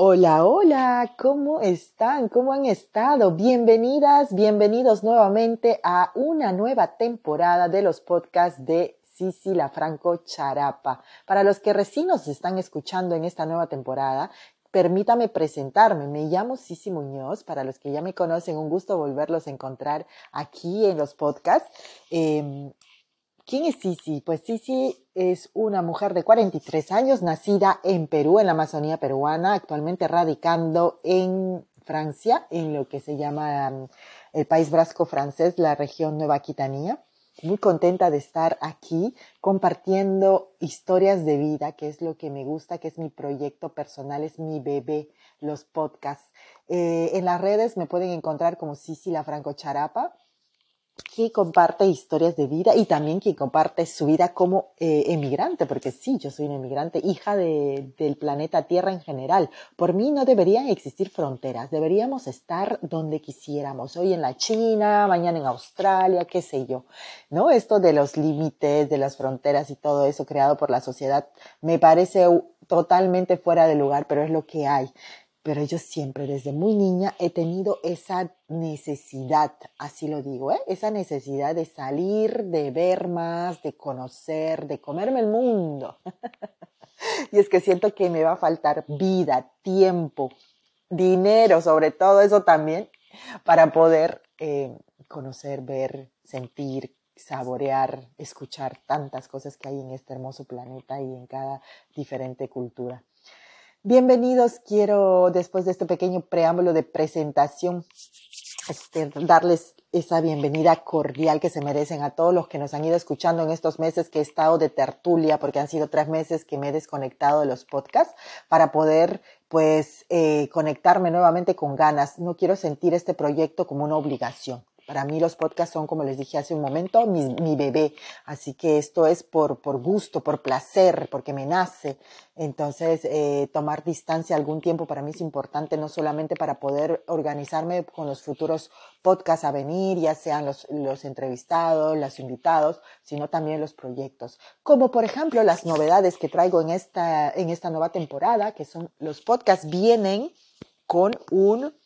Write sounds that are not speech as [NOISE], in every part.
Hola, hola, ¿cómo están? ¿Cómo han estado? Bienvenidas, bienvenidos nuevamente a una nueva temporada de los podcasts de Sisi La Franco Charapa. Para los que recién nos están escuchando en esta nueva temporada, permítame presentarme. Me llamo Sisi Muñoz. Para los que ya me conocen, un gusto volverlos a encontrar aquí en los podcasts. Eh, ¿Quién es Sisi? Pues Sisi es una mujer de 43 años, nacida en Perú, en la Amazonía peruana, actualmente radicando en Francia, en lo que se llama um, el país brasco francés, la región Nueva Aquitania. Muy contenta de estar aquí compartiendo historias de vida, que es lo que me gusta, que es mi proyecto personal, es mi bebé, los podcasts. Eh, en las redes me pueden encontrar como Sisi La Franco Charapa que comparte historias de vida y también quien comparte su vida como eh, emigrante, porque sí, yo soy una emigrante, hija de, del planeta Tierra en general. Por mí no deberían existir fronteras, deberíamos estar donde quisiéramos, hoy en la China, mañana en Australia, qué sé yo. ¿No? Esto de los límites, de las fronteras y todo eso creado por la sociedad me parece totalmente fuera de lugar, pero es lo que hay pero yo siempre desde muy niña he tenido esa necesidad, así lo digo, ¿eh? esa necesidad de salir, de ver más, de conocer, de comerme el mundo. [LAUGHS] y es que siento que me va a faltar vida, tiempo, dinero, sobre todo eso también, para poder eh, conocer, ver, sentir, saborear, escuchar tantas cosas que hay en este hermoso planeta y en cada diferente cultura. Bienvenidos, quiero después de este pequeño preámbulo de presentación este, darles esa bienvenida cordial que se merecen a todos los que nos han ido escuchando en estos meses que he estado de tertulia, porque han sido tres meses que me he desconectado de los podcasts para poder pues eh, conectarme nuevamente con ganas. No quiero sentir este proyecto como una obligación. Para mí los podcasts son, como les dije hace un momento, mi, mi bebé. Así que esto es por, por gusto, por placer, porque me nace. Entonces, eh, tomar distancia algún tiempo para mí es importante, no solamente para poder organizarme con los futuros podcasts a venir, ya sean los, los entrevistados, los invitados, sino también los proyectos. Como por ejemplo las novedades que traigo en esta, en esta nueva temporada, que son los podcasts vienen con un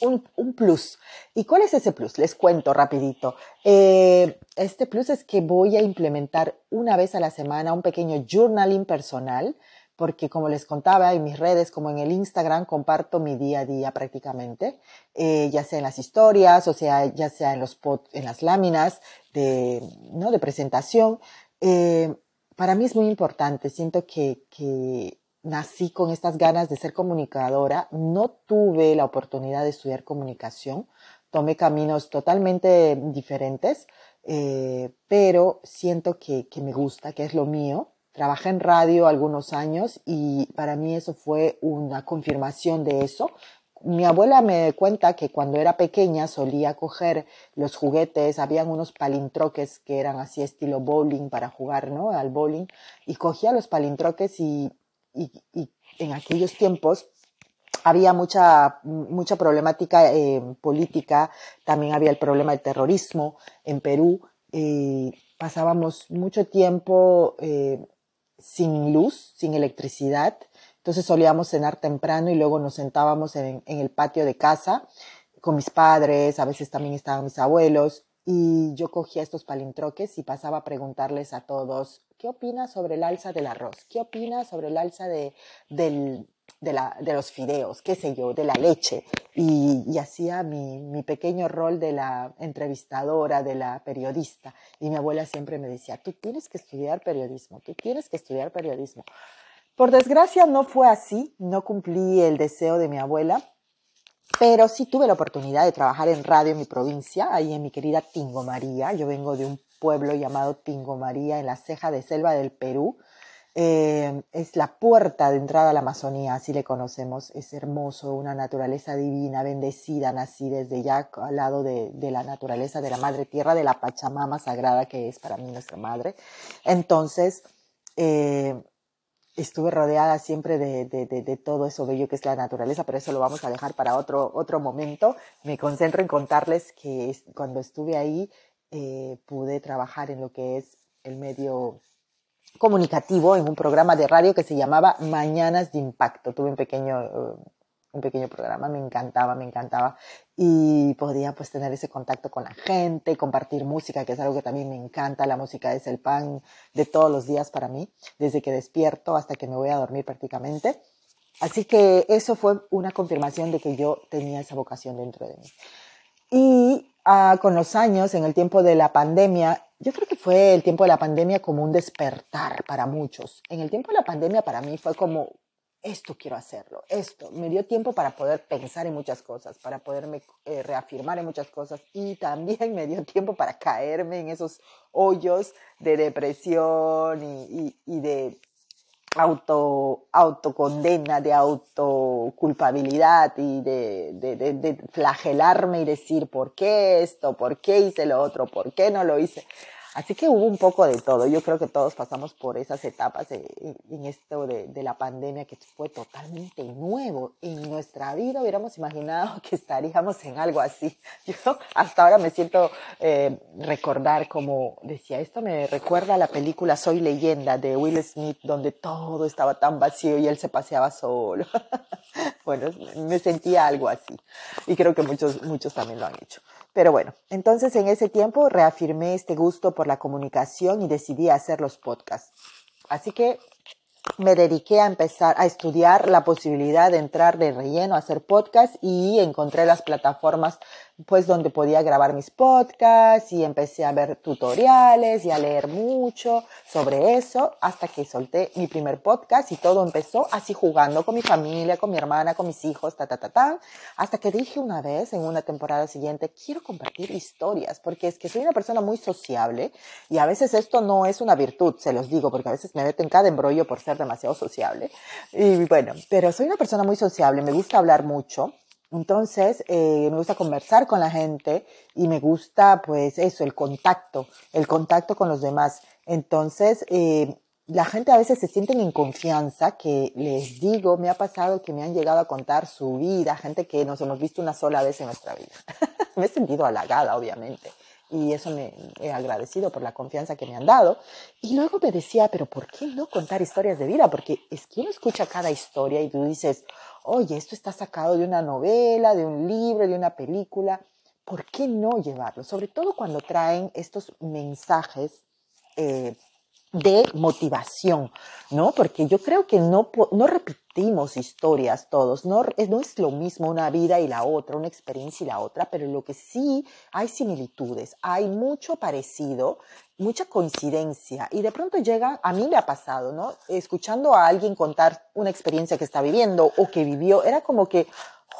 un, plus. ¿Y cuál es ese plus? Les cuento rapidito. Eh, este plus es que voy a implementar una vez a la semana un pequeño journaling personal, porque como les contaba en mis redes, como en el Instagram, comparto mi día a día prácticamente, eh, ya sea en las historias, o sea, ya sea en los en las láminas de, ¿no? de presentación. Eh, para mí es muy importante, siento que, que nací con estas ganas de ser comunicadora, no tuve la oportunidad de estudiar comunicación, tomé caminos totalmente diferentes, eh, pero siento que, que me gusta, que es lo mío. Trabajé en radio algunos años y para mí eso fue una confirmación de eso. Mi abuela me cuenta que cuando era pequeña solía coger los juguetes, habían unos palintroques que eran así estilo bowling para jugar, ¿no? Al bowling y cogía los palintroques y y, en aquellos tiempos había mucha, mucha problemática eh, política, también había el problema del terrorismo en Perú, eh, pasábamos mucho tiempo eh, sin luz, sin electricidad, entonces solíamos cenar temprano y luego nos sentábamos en, en el patio de casa con mis padres, a veces también estaban mis abuelos, y yo cogía estos palintroques y pasaba a preguntarles a todos, ¿qué opinas sobre el alza del arroz? ¿Qué opinas sobre el alza de, los fideos? ¿Qué sé yo? De la leche. Y, hacía mi pequeño rol de la entrevistadora, de la periodista. Y mi abuela siempre me decía, tú tienes que estudiar periodismo, tú tienes que estudiar periodismo. Por desgracia no fue así, no cumplí el deseo de mi abuela pero sí tuve la oportunidad de trabajar en radio en mi provincia, ahí en mi querida Tingo María. Yo vengo de un pueblo llamado Tingo María, en la ceja de selva del Perú. Eh, es la puerta de entrada a la Amazonía, así le conocemos. Es hermoso, una naturaleza divina, bendecida, nací desde ya al lado de, de, la naturaleza de la madre tierra, de la Pachamama sagrada que es para mí nuestra madre. Entonces, eh, estuve rodeada siempre de, de, de, de, todo eso bello que es la naturaleza, pero eso lo vamos a dejar para otro, otro momento. Me concentro en contarles que cuando estuve ahí eh, pude trabajar en lo que es el medio comunicativo en un programa de radio que se llamaba Mañanas de Impacto. Tuve un pequeño, eh, un pequeño programa, me encantaba, me encantaba. Y podía pues tener ese contacto con la gente, compartir música, que es algo que también me encanta. La música es el pan de todos los días para mí, desde que despierto hasta que me voy a dormir prácticamente. Así que eso fue una confirmación de que yo tenía esa vocación dentro de mí. Y ah, con los años, en el tiempo de la pandemia, yo creo que fue el tiempo de la pandemia como un despertar para muchos. En el tiempo de la pandemia para mí fue como, esto quiero hacerlo, esto. Me dio tiempo para poder pensar en muchas cosas, para poderme eh, reafirmar en muchas cosas y también me dio tiempo para caerme en esos hoyos de depresión y, y de auto, autocondena, de autoculpabilidad y de, de, de, de, flagelarme y decir por qué esto, por qué hice lo otro, por qué no lo hice. Así que hubo un poco de todo. Yo creo que todos pasamos por esas etapas en esto de, de, la pandemia que fue totalmente nuevo. En nuestra vida hubiéramos imaginado [LAUGHS] que estaríamos en algo así. [LAUGHS] Yo hasta ahora me siento eh, recordar como decía, esto me recuerda a la película Soy leyenda de Will Smith, donde todo estaba tan vacío y él se paseaba solo. [LAUGHS] bueno, me sentía algo así. Y creo que muchos, muchos también lo han hecho. Pero bueno, entonces en ese tiempo reafirmé este gusto por la comunicación y decidí hacer los podcasts. Así que me dediqué a empezar a estudiar la posibilidad de entrar de relleno a hacer podcast y encontré las plataformas pues donde podía grabar mis podcasts y empecé a ver tutoriales y a leer mucho sobre eso hasta que solté mi primer podcast y todo empezó así jugando con mi familia, con mi hermana, con mis hijos, ta, ta, ta, ta, hasta que dije una vez en una temporada siguiente, quiero compartir historias porque es que soy una persona muy sociable y a veces esto no es una virtud, se los digo, porque a veces me meto en cada embrollo por ser demasiado sociable. Y bueno, pero soy una persona muy sociable, me gusta hablar mucho entonces, eh, me gusta conversar con la gente y me gusta, pues, eso, el contacto, el contacto con los demás. Entonces, eh, la gente a veces se sienten en confianza, que les digo, me ha pasado que me han llegado a contar su vida, gente que nos hemos visto una sola vez en nuestra vida. [LAUGHS] me he sentido halagada, obviamente y eso me he agradecido por la confianza que me han dado. Y luego me decía, pero ¿por qué no contar historias de vida? Porque es que uno escucha cada historia y tú dices, oye, esto está sacado de una novela, de un libro, de una película. ¿Por qué no llevarlo? Sobre todo cuando traen estos mensajes eh, de motivación, ¿no? Porque yo creo que no, no repetimos historias todos, no, no es lo mismo una vida y la otra, una experiencia y la otra, pero lo que sí hay similitudes, hay mucho parecido, mucha coincidencia y de pronto llega, a mí me ha pasado, ¿no? Escuchando a alguien contar una experiencia que está viviendo o que vivió, era como que,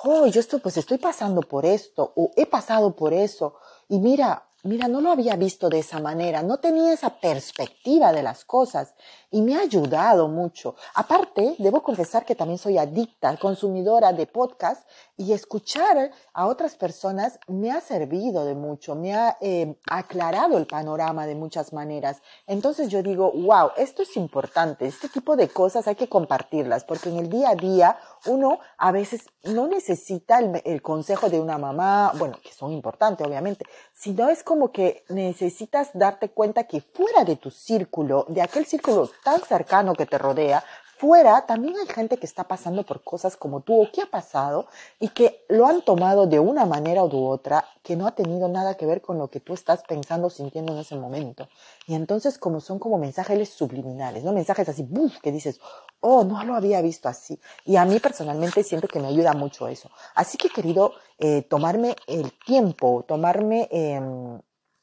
oh, yo estoy, pues estoy pasando por esto o he pasado por eso y mira, mira, no lo había visto de esa manera, no tenía esa perspectiva de las cosas y me ha ayudado mucho. Aparte, debo confesar que también soy adicta, consumidora de podcast y escuchar a otras personas me ha servido de mucho, me ha eh, aclarado el panorama de muchas maneras. Entonces yo digo, wow, esto es importante, este tipo de cosas hay que compartirlas porque en el día a día uno a veces no necesita el, el consejo de una mamá, bueno, que son importantes obviamente, sino es como que necesitas darte cuenta que fuera de tu círculo, de aquel círculo tan cercano que te rodea, fuera también hay gente que está pasando por cosas como tú o que ha pasado y que lo han tomado de una manera u otra que no ha tenido nada que ver con lo que tú estás pensando o sintiendo en ese momento. Y entonces como son como mensajes subliminales, ¿no? Mensajes así, ¡buf! que dices, oh, no lo había visto así. Y a mí personalmente siento que me ayuda mucho eso. Así que he querido eh, tomarme el tiempo, tomarme eh,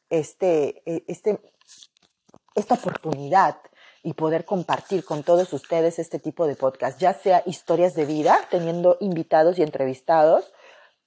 este, eh, este, esta oportunidad y poder compartir con todos ustedes este tipo de podcast, ya sea historias de vida, teniendo invitados y entrevistados,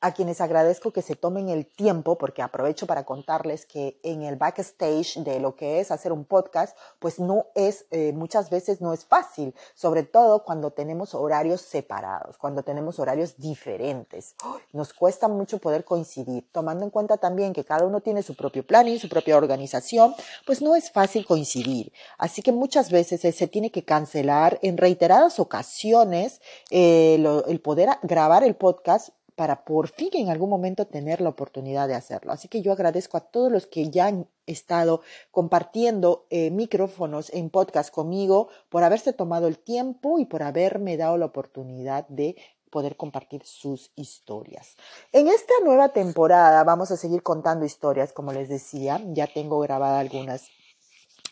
a quienes agradezco que se tomen el tiempo, porque aprovecho para contarles que en el backstage de lo que es hacer un podcast, pues no es, eh, muchas veces no es fácil, sobre todo cuando tenemos horarios separados, cuando tenemos horarios diferentes. Nos cuesta mucho poder coincidir, tomando en cuenta también que cada uno tiene su propio planning, su propia organización, pues no es fácil coincidir. Así que muchas veces se tiene que cancelar en reiteradas ocasiones eh, el poder grabar el podcast para por fin en algún momento tener la oportunidad de hacerlo. Así que yo agradezco a todos los que ya han estado compartiendo eh, micrófonos en podcast conmigo, por haberse tomado el tiempo y por haberme dado la oportunidad de poder compartir sus historias. En esta nueva temporada vamos a seguir contando historias, como les decía, ya tengo grabadas algunas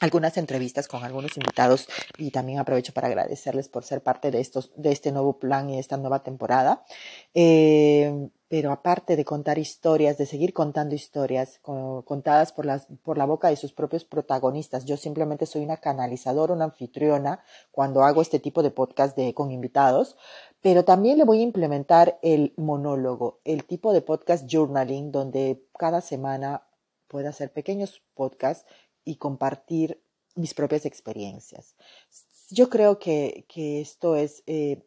algunas entrevistas con algunos invitados y también aprovecho para agradecerles por ser parte de, estos, de este nuevo plan y esta nueva temporada. Eh, pero aparte de contar historias, de seguir contando historias contadas por, las, por la boca de sus propios protagonistas, yo simplemente soy una canalizadora, una anfitriona cuando hago este tipo de podcast de, con invitados, pero también le voy a implementar el monólogo, el tipo de podcast journaling, donde cada semana pueda hacer pequeños podcasts y compartir mis propias experiencias. Yo creo que, que esto es, eh,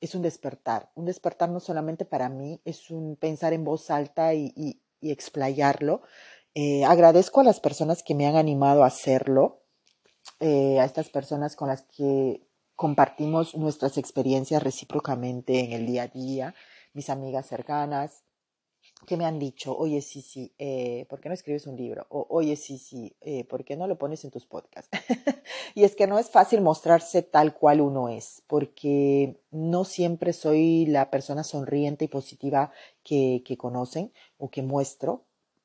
es un despertar, un despertar no solamente para mí, es un pensar en voz alta y, y, explayarlo. Eh, agradezco a las personas que me han animado a hacerlo, eh, a estas personas con las que compartimos nuestras experiencias recíprocamente en el día a día, mis amigas cercanas, que me han dicho, oye, sí, sí, eh, ¿por qué no escribes un libro? O, oye, sí, sí, eh, ¿por qué no lo pones en tus podcasts? [LAUGHS] y es que no es fácil mostrarse tal cual uno es, porque no siempre soy la persona sonriente y positiva que, que conocen o que muestro.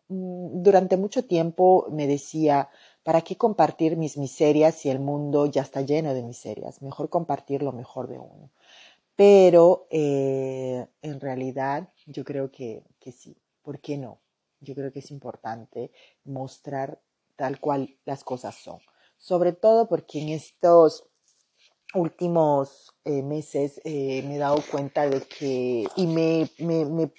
Mm, durante mucho tiempo me decía, ¿para qué compartir mis miserias si el mundo ya está lleno de miserias? Mejor compartir lo mejor de uno. Pero eh, en realidad yo creo que, que sí. ¿Por qué no? Yo creo que es importante mostrar tal cual las cosas son. Sobre todo porque en estos últimos eh, meses eh, me he dado cuenta de que, y me, me, me,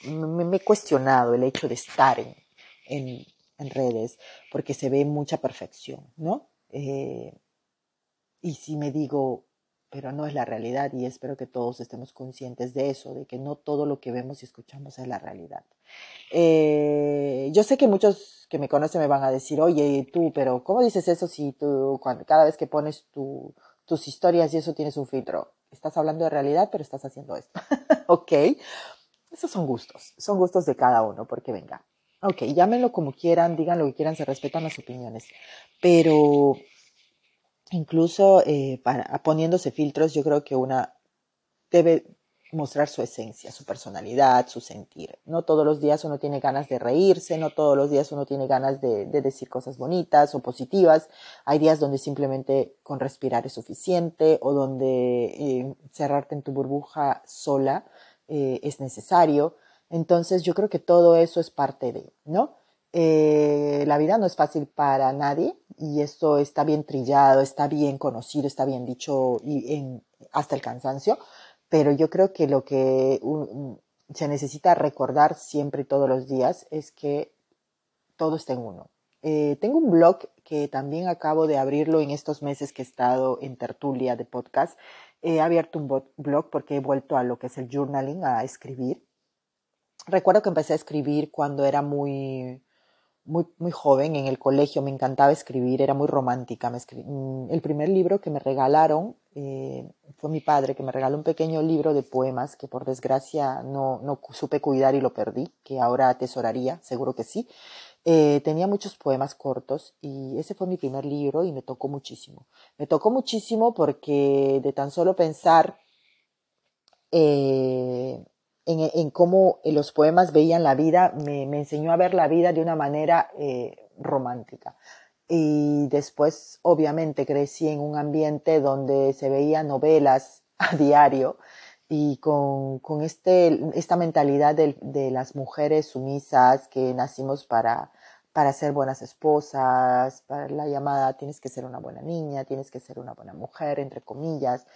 me, he cuestionado el hecho de estar en, en, redes, porque se ve mucha perfección, ¿no? Y si me digo, pero no es la realidad y espero que todos estemos conscientes de eso, de que no todo lo que vemos y escuchamos es la realidad. Eh, yo sé que muchos que me conocen me van a decir, oye, tú, pero ¿cómo dices eso si tú, cuando, cada vez que pones tu, tus historias y eso tienes un filtro? Estás hablando de realidad, pero estás haciendo esto. [LAUGHS] ok, esos son gustos, son gustos de cada uno, porque venga. Ok, llámenlo como quieran, digan lo que quieran, se respetan las opiniones, pero incluso eh, para, poniéndose filtros, yo creo que una debe mostrar su esencia, su personalidad, su sentir. No todos los días uno tiene ganas de reírse, no todos los días uno tiene ganas de, de decir cosas bonitas o positivas. Hay días donde simplemente con respirar es suficiente o donde eh, cerrarte en tu burbuja sola eh, es necesario. Entonces yo creo que todo eso es parte de, ¿no? Eh, la vida no es fácil para nadie y esto está bien trillado, está bien conocido, está bien dicho hasta el cansancio, pero yo creo que lo que se necesita recordar siempre y todos los días es que todo está en uno. Eh, tengo un blog que también acabo de abrirlo en estos meses que he estado en tertulia de podcast. He abierto un blog porque he vuelto a lo que es el journaling, a escribir. Recuerdo que empecé a escribir cuando era muy, muy, muy joven en el colegio, me encantaba escribir, era muy romántica. Me mm, el primer libro que me regalaron eh, fue mi padre, que me regaló un pequeño libro de poemas que por desgracia no, no supe cuidar y lo perdí, que ahora atesoraría, seguro que sí. Eh, tenía muchos poemas cortos y ese fue mi primer libro y me tocó muchísimo. Me tocó muchísimo porque de tan solo pensar eh, en, cómo eh, los poemas veían la vida, me, enseñó a ver la vida de una manera eh, romántica. Y después, obviamente, crecí en un ambiente donde se veían novelas [LAUGHS] a diario y con, con este, esta mentalidad de, de, las mujeres sumisas que nacimos para, para ser buenas esposas, para la llamada tienes que ser una buena niña, tienes que ser una buena mujer, entre comillas.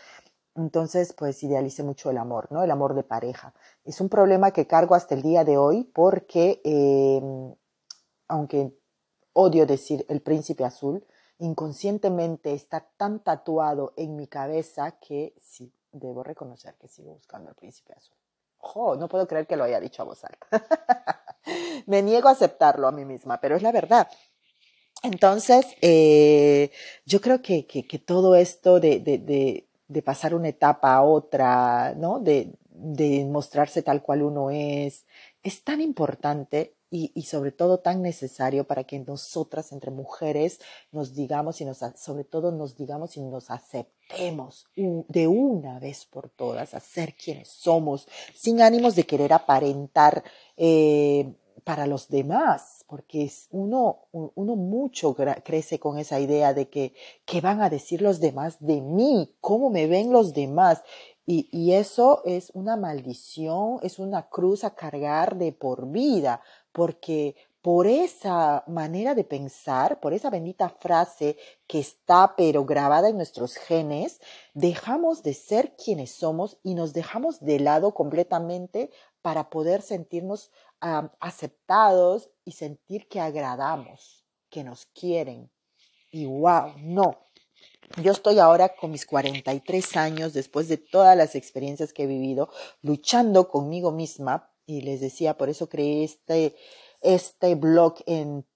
Entonces, pues idealice mucho el amor, ¿no? El amor de pareja. Es un problema que cargo hasta el día de hoy porque, em, aunque odio decir el príncipe azul, inconscientemente está tan tatuado en mi cabeza que sí, debo reconocer que sigo buscando al príncipe azul. ¡Oh! No puedo creer que lo haya dicho a voz alta. [LAUGHS] Me niego a aceptarlo a mí misma, pero es la verdad. Entonces, eh, yo creo que, que, todo esto de, de de pasar una etapa a otra, ¿no? De, de mostrarse tal cual uno es, es tan importante y, sobre todo tan necesario para que nosotras entre mujeres nos digamos y nos, sobre todo nos digamos y nos aceptemos de una vez por todas a ser quienes somos, sin ánimos de querer aparentar eh, para los demás, porque uno, uno mucho crece con esa idea de que, ¿qué van a decir los demás de mí? ¿Cómo me ven los demás? Y, y, eso es una maldición, es una cruz a cargar de por vida, porque por esa manera de pensar, por esa bendita frase que está pero grabada en nuestros genes, dejamos de ser quienes somos y nos dejamos de lado completamente para poder sentirnos aceptados y sentir que agradamos, que nos quieren. Y wow, no, yo estoy ahora con mis 43 años, después de todas las experiencias que he vivido, luchando conmigo misma. Y les decía, por eso creé este, este blog en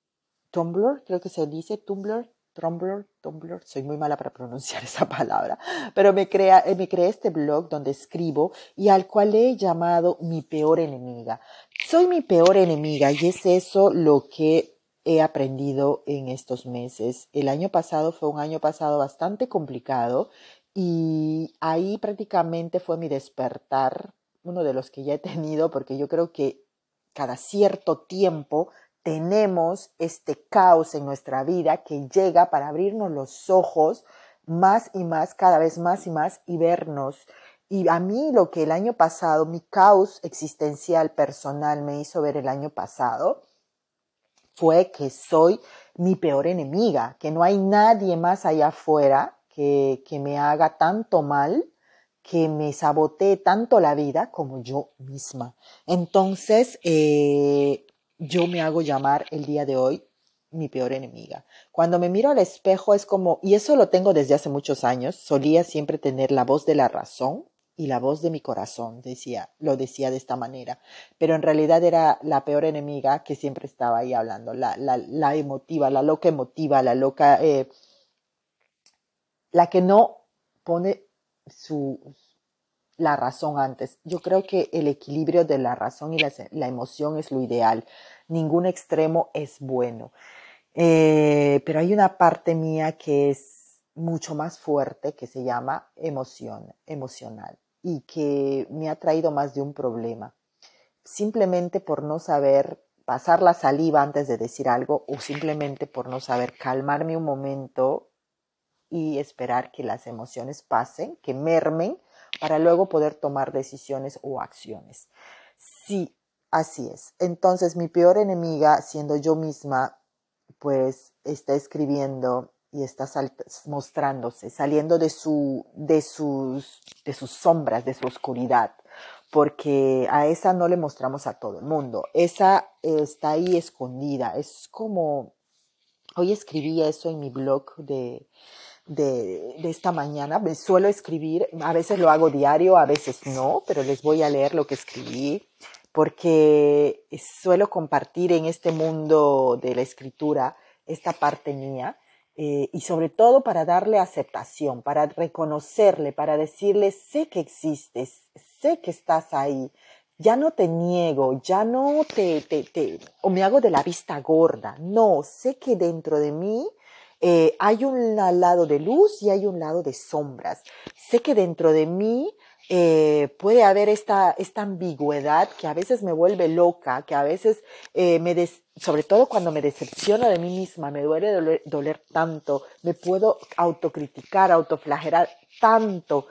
Tumblr, creo que se dice Tumblr, Tumblr, Tumblr, soy muy mala para pronunciar [LAUGHS] esa palabra, pero me, crea, me creé este blog donde escribo y al cual he llamado mi peor enemiga. Soy mi peor enemiga y es eso lo que he aprendido en estos meses. El año pasado fue un año pasado bastante complicado y ahí prácticamente fue mi despertar, uno de los que ya he tenido, porque yo creo que cada cierto tiempo tenemos este caos en nuestra vida que llega para abrirnos los ojos más y más, cada vez más y más y vernos. Y a mí lo que el año pasado, mi caos existencial personal me hizo ver el año pasado, fue que soy mi peor enemiga, que no hay nadie más allá afuera que, que me haga tanto mal, que me sabotee tanto la vida como yo misma. Entonces, eh, yo me hago llamar el día de hoy mi peor enemiga. Cuando me miro al espejo es como, y eso lo tengo desde hace muchos años, solía siempre tener la voz de la razón y la voz de mi corazón, decía, lo decía de esta manera, pero en realidad era la peor enemiga que siempre estaba ahí hablando, la, la, la emotiva, la loca emotiva, la loca, eh, la que no pone su, la razón antes. Yo creo que el equilibrio de la razón y la, la emoción es lo ideal. Ningún extremo es bueno. Eh, pero hay una parte mía que es mucho más fuerte que se llama emoción, emocional y que me ha traído más de un problema. Simplemente por no saber pasar la saliva antes de decir algo o simplemente por no saber calmarme un momento y esperar que las emociones pasen, que mermen, para luego poder tomar decisiones o acciones. Sí, así es. Entonces mi peor enemiga, siendo yo misma, pues está escribiendo y está mostrándose, saliendo de, su, de, sus, de sus sombras, de su oscuridad, porque a esa no le mostramos a todo el mundo, esa está ahí escondida, es como, hoy escribí eso en mi blog de, de, de, esta mañana, me suelo escribir, a veces lo hago diario, a veces no, pero les voy a leer lo que escribí, porque suelo compartir en este mundo de la escritura esta parte mía eh, y sobre todo para darle aceptación, para reconocerle, para decirle, sé que existes, sé que estás ahí, ya no te niego, ya no te, te, te, o me hago de la vista gorda, no, sé que dentro de mí eh, hay un lado de luz y hay un lado de sombras. Sé que dentro de mí eh, puede haber esta, esta ambigüedad que a veces me vuelve loca, que a veces eh, me des, sobre todo cuando me decepciono de mí misma, me duele doler, tanto, me puedo autocriticar, autoflagelar tanto,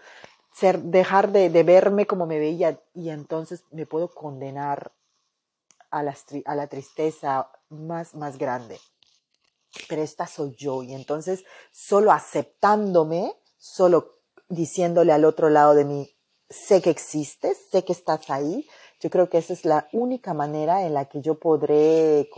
ser, dejar de, de, verme como me veía y entonces me puedo condenar a la, a la tristeza más, más grande. Pero esta soy yo y entonces solo aceptándome, solo diciéndole al otro lado de mí, sé que existes, sé que estás ahí. Yo creo que esa es la única manera en la que yo podré,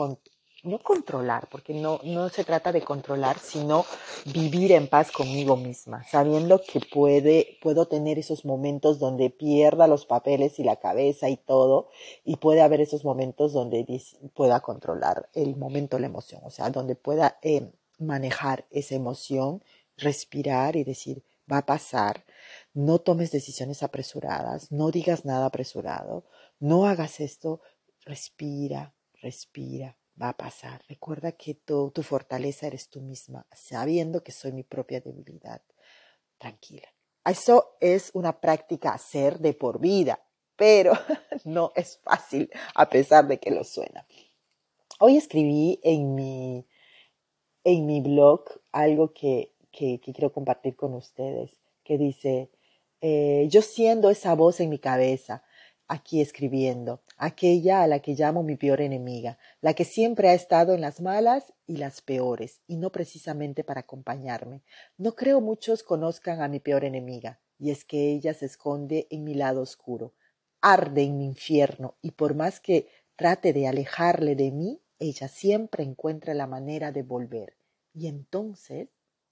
no controlar, porque no, no se trata de controlar, sino vivir en paz conmigo misma, sabiendo que puede, puedo tener esos momentos donde pierda los papeles y la cabeza y todo, y puede haber esos momentos donde pueda controlar el momento, la emoción, o sea, donde pueda eh, manejar esa emoción, respirar y decir, va a pasar, no tomes decisiones apresuradas, no digas nada apresurado, no hagas esto, respira, respira, va a pasar. Recuerda que tu, tu fortaleza eres tú misma, sabiendo que soy mi propia debilidad. Tranquila. Eso es una práctica hacer de por vida, pero [LAUGHS] no es fácil a pesar de que lo suena. Hoy escribí en mi, en mi blog algo que, que, quiero compartir con ustedes, que dice, eh, yo siendo esa voz en mi cabeza, aquí escribiendo, aquella a la que llamo mi peor enemiga, la que siempre ha estado en las malas y las peores, y no precisamente para acompañarme. No creo muchos conozcan a mi peor enemiga, y es que ella se esconde en mi lado oscuro, arde en mi infierno, y por más que trate de alejarle de mí, ella siempre encuentra la manera de volver. Y entonces,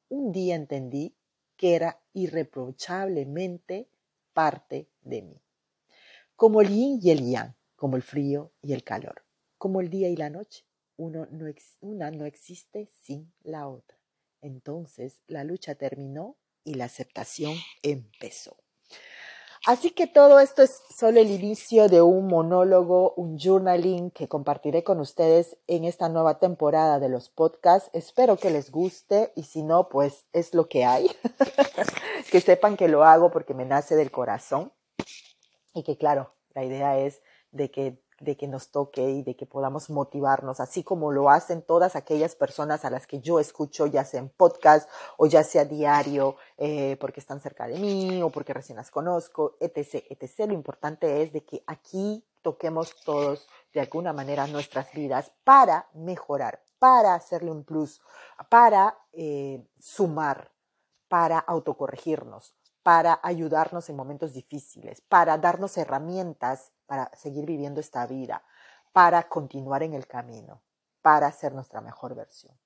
un día entendí que era irreprochablemente parte de mí como el yin y el yang, como el frío y el calor, como el día y la noche. Una no existe sin la otra. Entonces la lucha terminó y la aceptación empezó. Así que todo esto es solo el inicio de un monólogo, un journaling que compartiré con ustedes en esta nueva temporada de los podcasts. Espero que les guste y si no, pues es lo que hay. [LAUGHS] que sepan que lo hago porque me nace del corazón y que claro, la idea es de que, de que nos toque y de que podamos motivarnos, así como lo hacen todas aquellas personas a las que yo escucho, ya sea en podcast o ya sea diario, eh, porque están cerca de mí o porque recién las conozco, etc., etc. Lo importante es de que aquí toquemos todos de alguna manera nuestras vidas para mejorar, para hacerle un plus, para eh, sumar, para autocorregirnos, para ayudarnos en momentos difíciles, para darnos herramientas para seguir viviendo esta vida, para continuar en el camino, para ser nuestra mejor versión.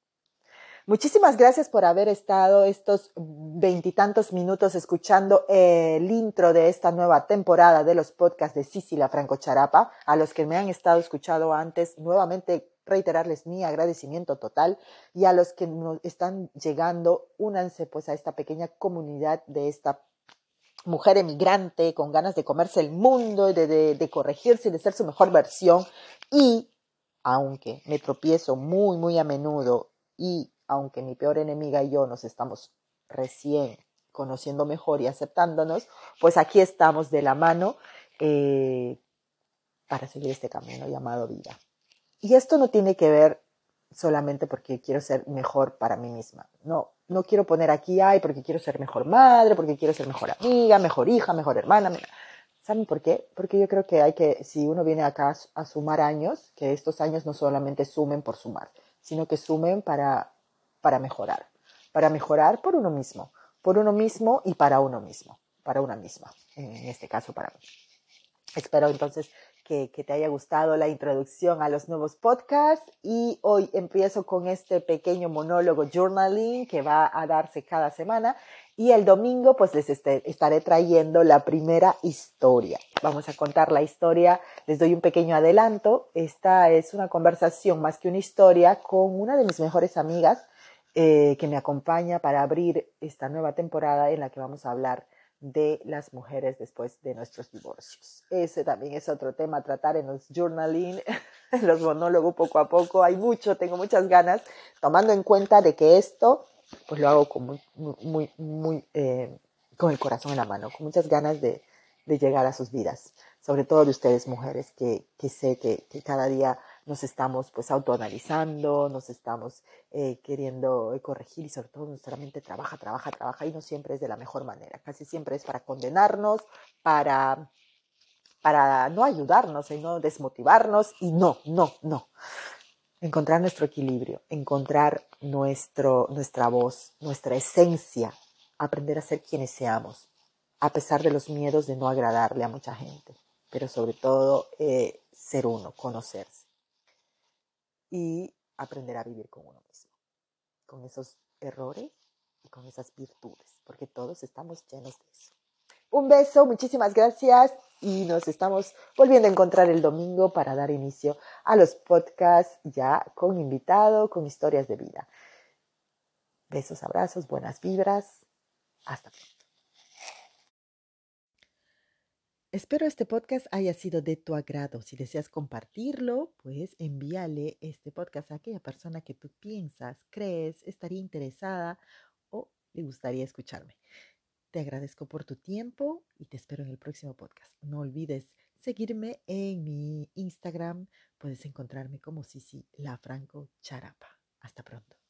Muchísimas gracias por haber estado estos veintitantos minutos escuchando el intro de esta nueva temporada de los podcasts de Sicilia Franco Charapa. A los que me han estado escuchando antes, nuevamente reiterarles mi agradecimiento total y a los que nos están llegando, únanse pues a esta pequeña comunidad de esta mujer emigrante con ganas de comerse el mundo, de, de, corregirse y de ser su mejor versión. Y aunque me tropiezo muy, muy a menudo y aunque mi peor enemiga y yo nos estamos recién conociendo mejor y aceptándonos, pues aquí estamos de la mano eh, para seguir este camino llamado vida. Y esto no tiene que ver solamente porque quiero ser mejor para mí misma. No, no quiero poner aquí, ay, porque quiero ser mejor madre, porque quiero ser mejor amiga, mejor hija, mejor hermana. ¿Saben por qué? Porque yo creo que hay que, si uno viene acá a sumar años, que estos años no solamente sumen por sumar, sino que sumen para, para mejorar. Para mejorar por uno mismo, por uno mismo y para uno mismo, para una misma, en este caso para mí. Espero entonces que, te haya gustado la introducción a los nuevos podcasts y hoy empiezo con este pequeño monólogo journaling que va a darse cada semana y el domingo pues les este, estaré trayendo la primera historia. Vamos a contar la historia, les doy un pequeño adelanto. Esta es una conversación más que una historia con una de mis mejores amigas eh, que me acompaña para abrir esta nueva temporada en la que vamos a hablar de las mujeres después de nuestros divorcios. Ese también es otro tema a tratar en los journaling, [LAUGHS] en los monólogos poco a poco. Hay mucho, tengo muchas ganas, tomando en cuenta de que esto, pues lo hago con muy, muy, muy, eh, con el corazón en la mano, con muchas ganas de, de, llegar a sus vidas, sobre todo de ustedes mujeres, que, que sé que, que cada día nos estamos pues autoanalizando, nos estamos eh, queriendo corregir y sobre todo nuestra mente trabaja, trabaja, trabaja y no siempre es de la mejor manera, casi siempre es para condenarnos, para, para no ayudarnos, no desmotivarnos y no, no, no. Encontrar nuestro equilibrio, encontrar nuestro, nuestra voz, nuestra esencia, aprender a ser quienes seamos, a pesar de los miedos de no agradarle a mucha gente, pero sobre todo eh, ser uno, conocerse y aprender a vivir con uno mismo, con esos errores y con esas virtudes, porque todos estamos llenos de eso. Un beso, muchísimas gracias y nos estamos volviendo a encontrar el domingo para dar inicio a los podcasts ya con invitado, con historias de vida. Besos, abrazos, buenas vibras. Hasta pronto. Espero este podcast haya sido de tu agrado. Si deseas compartirlo, pues envíale este podcast a aquella persona que tú piensas, crees, estaría interesada o le gustaría escucharme. Te agradezco por tu tiempo y te espero en el próximo podcast. No olvides seguirme en mi Instagram. Puedes encontrarme como Sisi La Franco Charapa. Hasta pronto.